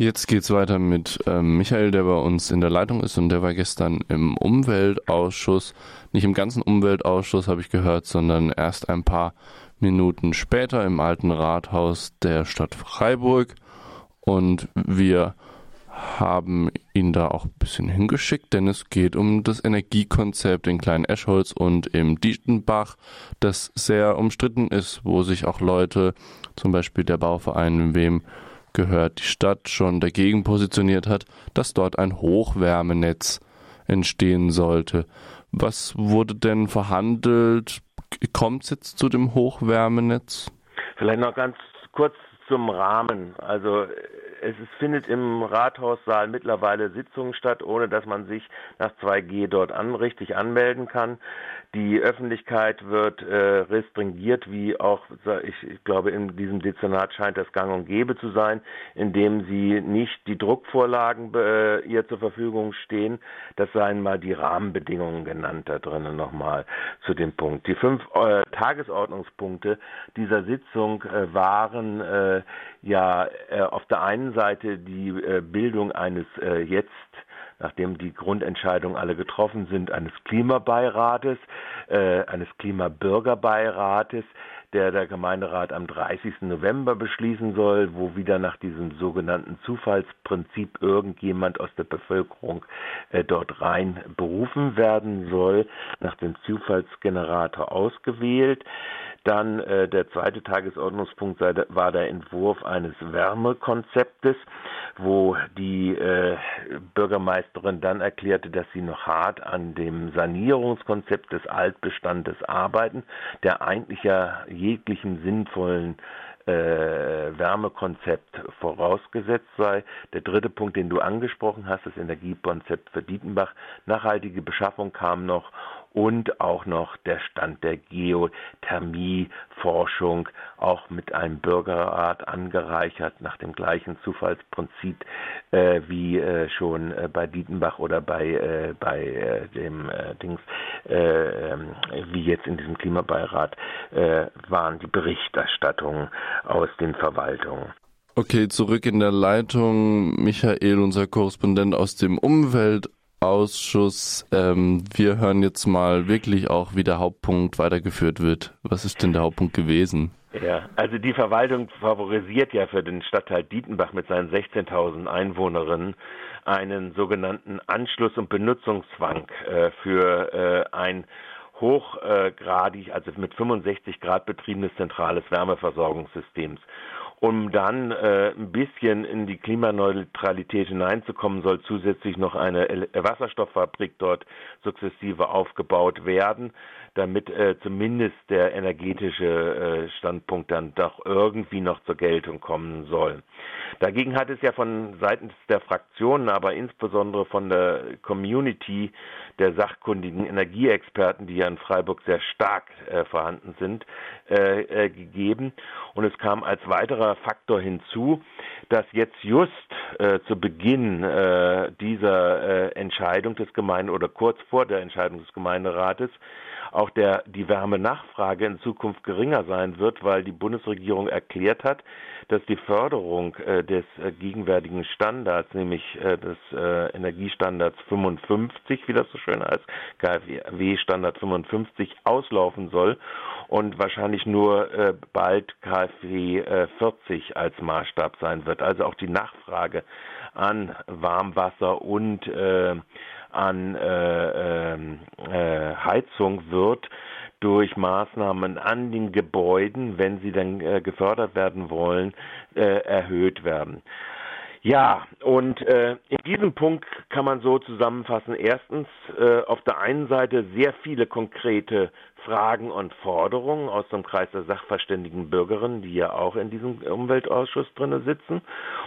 Jetzt geht's weiter mit ähm, Michael, der bei uns in der Leitung ist und der war gestern im Umweltausschuss. Nicht im ganzen Umweltausschuss habe ich gehört, sondern erst ein paar Minuten später im alten Rathaus der Stadt Freiburg. Und wir haben ihn da auch ein bisschen hingeschickt, denn es geht um das Energiekonzept in Klein Eschholz und im Dietenbach, das sehr umstritten ist, wo sich auch Leute, zum Beispiel der Bauverein Wem gehört, die Stadt schon dagegen positioniert hat, dass dort ein Hochwärmenetz entstehen sollte. Was wurde denn verhandelt? Kommt es jetzt zu dem Hochwärmenetz? Vielleicht noch ganz kurz zum Rahmen. Also es findet im Rathaussaal mittlerweile Sitzungen statt, ohne dass man sich nach 2G dort an, richtig anmelden kann. Die Öffentlichkeit wird äh, restringiert, wie auch, ich, ich glaube, in diesem Dezernat scheint das gang und gäbe zu sein, indem sie nicht die Druckvorlagen äh, ihr zur Verfügung stehen. Das seien mal die Rahmenbedingungen genannt da drinnen nochmal zu dem Punkt. Die fünf äh, Tagesordnungspunkte dieser Sitzung äh, waren äh, ja äh, auf der einen Seite die Bildung eines jetzt nachdem die Grundentscheidungen alle getroffen sind, eines Klimabeirates, äh, eines Klimabürgerbeirates, der der Gemeinderat am 30. November beschließen soll, wo wieder nach diesem sogenannten Zufallsprinzip irgendjemand aus der Bevölkerung äh, dort rein berufen werden soll, nach dem Zufallsgenerator ausgewählt. Dann äh, der zweite Tagesordnungspunkt war der Entwurf eines Wärmekonzeptes, wo die äh, Bürgermeisterin dann erklärte, dass sie noch hart an dem Sanierungskonzept des Altbestandes arbeiten, der eigentlich ja jeglichen sinnvollen äh, Wärmekonzept vorausgesetzt sei. Der dritte Punkt, den du angesprochen hast, das Energiekonzept für Dietenbach. Nachhaltige Beschaffung kam noch und auch noch der Stand der Geothermieforschung, auch mit einem Bürgerrat angereichert nach dem gleichen Zufallsprinzip äh, wie äh, schon äh, bei Dietenbach oder bei, äh, bei äh, dem äh, Dings, ähm, wie jetzt in diesem Klimabeirat, waren die Berichterstattungen aus den Verwaltungen. Okay, zurück in der Leitung. Michael, unser Korrespondent aus dem Umwelt Ausschuss. Ähm, wir hören jetzt mal wirklich auch, wie der Hauptpunkt weitergeführt wird. Was ist denn der Hauptpunkt gewesen? Ja, also die Verwaltung favorisiert ja für den Stadtteil Dietenbach mit seinen 16.000 Einwohnerinnen einen sogenannten Anschluss- und Benutzungszwang äh, für äh, ein hochgradig, also mit 65 Grad betriebenes zentrales Wärmeversorgungssystems um dann äh, ein bisschen in die Klimaneutralität hineinzukommen, soll zusätzlich noch eine Wasserstofffabrik dort sukzessive aufgebaut werden, damit äh, zumindest der energetische äh, Standpunkt dann doch irgendwie noch zur Geltung kommen soll. Dagegen hat es ja von seitens der Fraktionen, aber insbesondere von der Community der sachkundigen Energieexperten, die ja in Freiburg sehr stark äh, vorhanden sind, äh, äh, gegeben. Und es kam als weiterer Faktor hinzu, dass jetzt just äh, zu Beginn äh, dieser äh, Entscheidung des Gemeinde oder kurz vor der Entscheidung des Gemeinderates auch der, die Wärmenachfrage in Zukunft geringer sein wird, weil die Bundesregierung erklärt hat, dass die Förderung äh, des äh, gegenwärtigen Standards, nämlich äh, des äh, Energiestandards 55, wie das so schön heißt, KfW-Standard 55, auslaufen soll und wahrscheinlich nur äh, bald KfW 40 als Maßstab sein wird. Also auch die Nachfrage an Warmwasser und äh, an äh, ähm, äh, Heizung wird durch Maßnahmen an den Gebäuden, wenn sie dann äh, gefördert werden wollen, äh, erhöht werden. Ja, und äh, in diesem Punkt kann man so zusammenfassen. Erstens, äh, auf der einen Seite sehr viele konkrete Fragen und Forderungen aus dem Kreis der sachverständigen Bürgerinnen, die ja auch in diesem Umweltausschuss drinne sitzen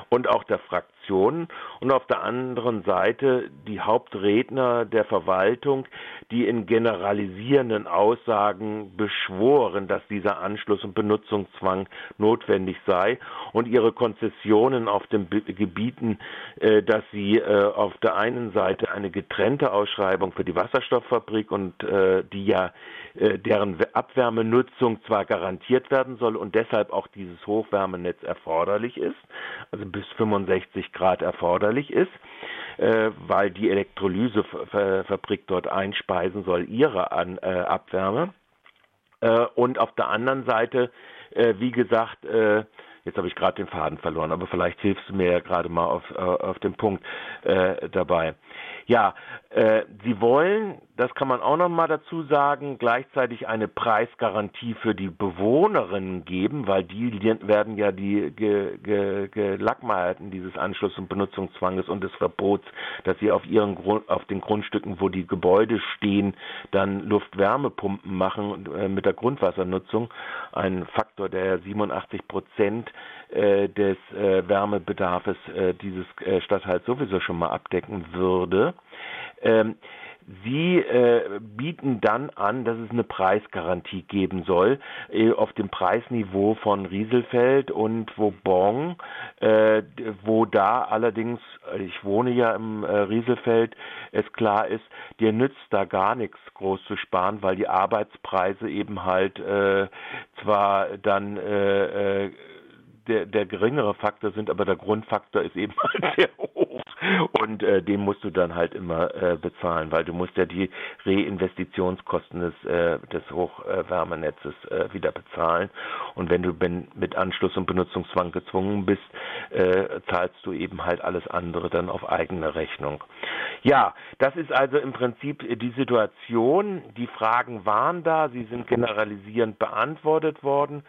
und auch der Fraktionen. Und auf der anderen Seite die Hauptredner der Verwaltung, die in generalisierenden Aussagen beschworen, dass dieser Anschluss und Benutzungszwang notwendig sei und ihre Konzessionen auf den Gebieten, äh, dass sie äh, auf der einen Seite eine getrennte Ausschreibung für die Wasserstofffabrik und äh, die ja deren Abwärmenutzung zwar garantiert werden soll und deshalb auch dieses Hochwärmenetz erforderlich ist, also bis 65 Grad erforderlich ist, äh, weil die Elektrolysefabrik dort einspeisen soll ihre äh, Abwärme. Äh, und auf der anderen Seite, äh, wie gesagt, äh, Jetzt habe ich gerade den Faden verloren, aber vielleicht hilfst du mir ja gerade mal auf, äh, auf den Punkt äh, dabei. Ja, äh, sie wollen, das kann man auch noch mal dazu sagen, gleichzeitig eine Preisgarantie für die Bewohnerinnen geben, weil die werden ja die Gelackmeierten ge, ge dieses Anschluss- und Benutzungszwanges und des Verbots, dass sie auf ihren Grund, auf den Grundstücken, wo die Gebäude stehen, dann Luft-Wärmepumpen machen äh, mit der Grundwassernutzung. Ein Faktor, der 87 Prozent äh, des äh, Wärmebedarfs äh, dieses äh, Stadtteils sowieso schon mal abdecken würde. Ähm, Sie äh, bieten dann an, dass es eine Preisgarantie geben soll äh, auf dem Preisniveau von Rieselfeld und Vauban, äh, wo da allerdings, ich wohne ja im äh, Rieselfeld, es klar ist, dir nützt da gar nichts groß zu sparen, weil die Arbeitspreise eben halt äh, zwar dann äh, äh, der, der geringere Faktor sind, aber der Grundfaktor ist eben halt sehr hoch. Und äh, den musst du dann halt immer äh, bezahlen, weil du musst ja die Reinvestitionskosten des, äh, des Hochwärmenetzes äh, wieder bezahlen. Und wenn du ben, mit Anschluss und Benutzungszwang gezwungen bist, äh, zahlst du eben halt alles andere dann auf eigene Rechnung. Ja, das ist also im Prinzip die Situation. Die Fragen waren da, sie sind generalisierend beantwortet worden.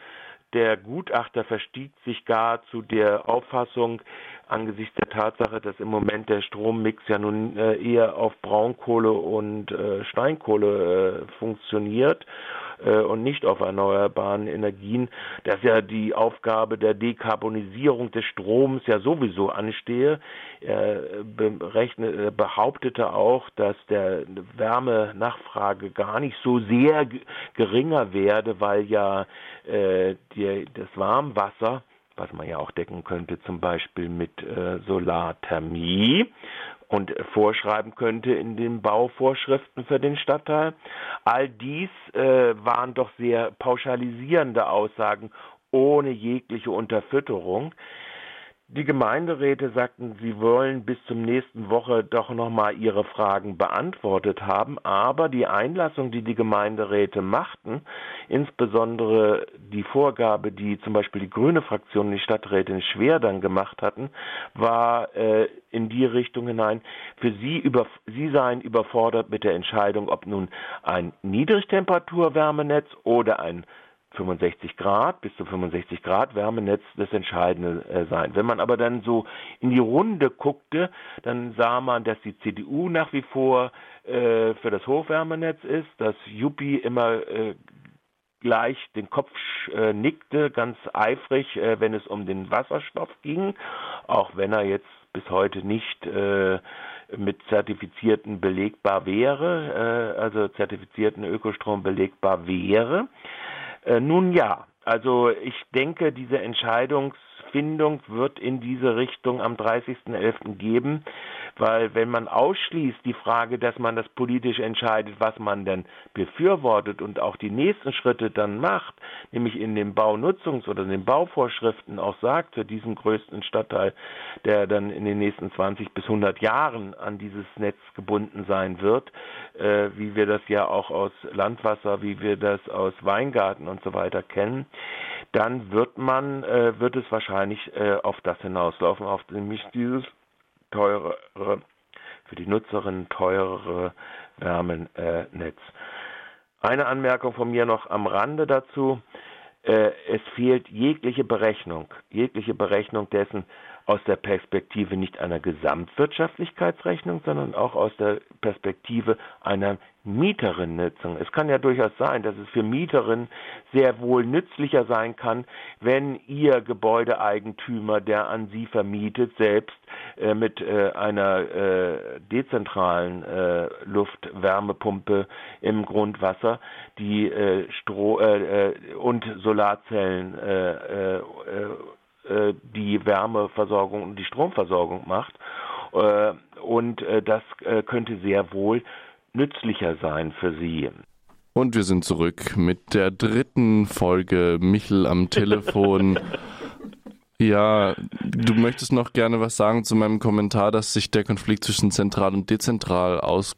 Der Gutachter verstieg sich gar zu der Auffassung, angesichts der Tatsache, dass im Moment der Strommix ja nun äh, eher auf Braunkohle und äh, Steinkohle äh, funktioniert und nicht auf erneuerbaren Energien, dass ja die Aufgabe der Dekarbonisierung des Stroms ja sowieso anstehe. Er behauptete auch, dass der Wärmenachfrage gar nicht so sehr geringer werde, weil ja das Warmwasser was man ja auch decken könnte, zum Beispiel mit äh, Solarthermie, und vorschreiben könnte in den Bauvorschriften für den Stadtteil. All dies äh, waren doch sehr pauschalisierende Aussagen ohne jegliche Unterfütterung. Die Gemeinderäte sagten, sie wollen bis zum nächsten Woche doch nochmal ihre Fragen beantwortet haben, aber die Einlassung, die die Gemeinderäte machten, insbesondere die Vorgabe, die zum Beispiel die grüne Fraktion, die Stadträtin Schwer dann gemacht hatten, war äh, in die Richtung hinein, für sie, über, sie seien überfordert mit der Entscheidung, ob nun ein Niedrigtemperaturwärmenetz oder ein 65 Grad, bis zu 65 Grad Wärmenetz das Entscheidende äh, sein. Wenn man aber dann so in die Runde guckte, dann sah man, dass die CDU nach wie vor äh, für das Hochwärmenetz ist, dass Juppie immer äh, gleich den Kopf äh, nickte, ganz eifrig, äh, wenn es um den Wasserstoff ging, auch wenn er jetzt bis heute nicht äh, mit zertifizierten belegbar wäre, also zertifizierten Ökostrom belegbar wäre. Äh, nun ja, also ich denke, diese Entscheidungsfindung wird in diese Richtung am 30.11. geben weil wenn man ausschließt die Frage, dass man das politisch entscheidet, was man denn befürwortet und auch die nächsten Schritte dann macht, nämlich in den Baunutzungs- oder den Bauvorschriften auch sagt, für diesen größten Stadtteil, der dann in den nächsten 20 bis 100 Jahren an dieses Netz gebunden sein wird, äh, wie wir das ja auch aus Landwasser, wie wir das aus Weingarten und so weiter kennen, dann wird man, äh, wird es wahrscheinlich äh, auf das hinauslaufen, auf nämlich dieses teurere, für die Nutzerin teurere Wärmenetz. Eine Anmerkung von mir noch am Rande dazu. Äh, es fehlt jegliche Berechnung, jegliche Berechnung dessen aus der Perspektive nicht einer Gesamtwirtschaftlichkeitsrechnung, sondern auch aus der Perspektive einer Mieterinnennutzung. Es kann ja durchaus sein, dass es für Mieterinnen sehr wohl nützlicher sein kann, wenn ihr Gebäudeeigentümer, der an sie vermietet, selbst äh, mit äh, einer äh, dezentralen äh, Luftwärmepumpe im Grundwasser die äh, Stroh äh, und Solarzellen die Wärmeversorgung und die Stromversorgung macht. und das könnte sehr wohl nützlicher sein für sie. Und wir sind zurück mit der dritten Folge Michel am Telefon. ja, du möchtest noch gerne was sagen zu meinem Kommentar, dass sich der Konflikt zwischen zentral und dezentral aus,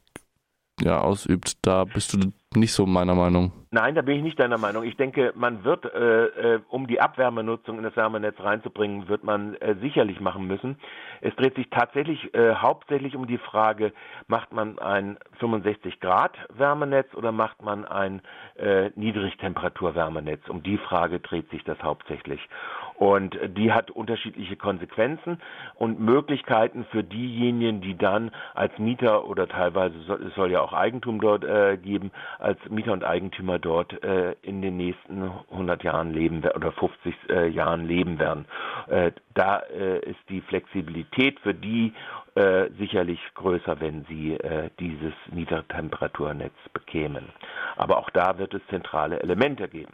ja, ausübt. Da bist du nicht so meiner Meinung. Nein, da bin ich nicht deiner Meinung. Ich denke, man wird, äh, äh, um die Abwärmenutzung in das Wärmenetz reinzubringen, wird man äh, sicherlich machen müssen. Es dreht sich tatsächlich äh, hauptsächlich um die Frage, macht man ein 65 Grad Wärmenetz oder macht man ein äh, Niedrigtemperatur-Wärmenetz? Um die Frage dreht sich das hauptsächlich. Und die hat unterschiedliche Konsequenzen und Möglichkeiten für diejenigen, die dann als Mieter oder teilweise soll, es soll ja auch Eigentum dort äh, geben, als Mieter und Eigentümer dort äh, in den nächsten 100 Jahren leben oder 50 äh, Jahren leben werden. Äh, da äh, ist die Flexibilität für die äh, sicherlich größer, wenn sie dieses Niedertemperaturnetz bekämen. Aber auch da wird es zentrale Elemente geben.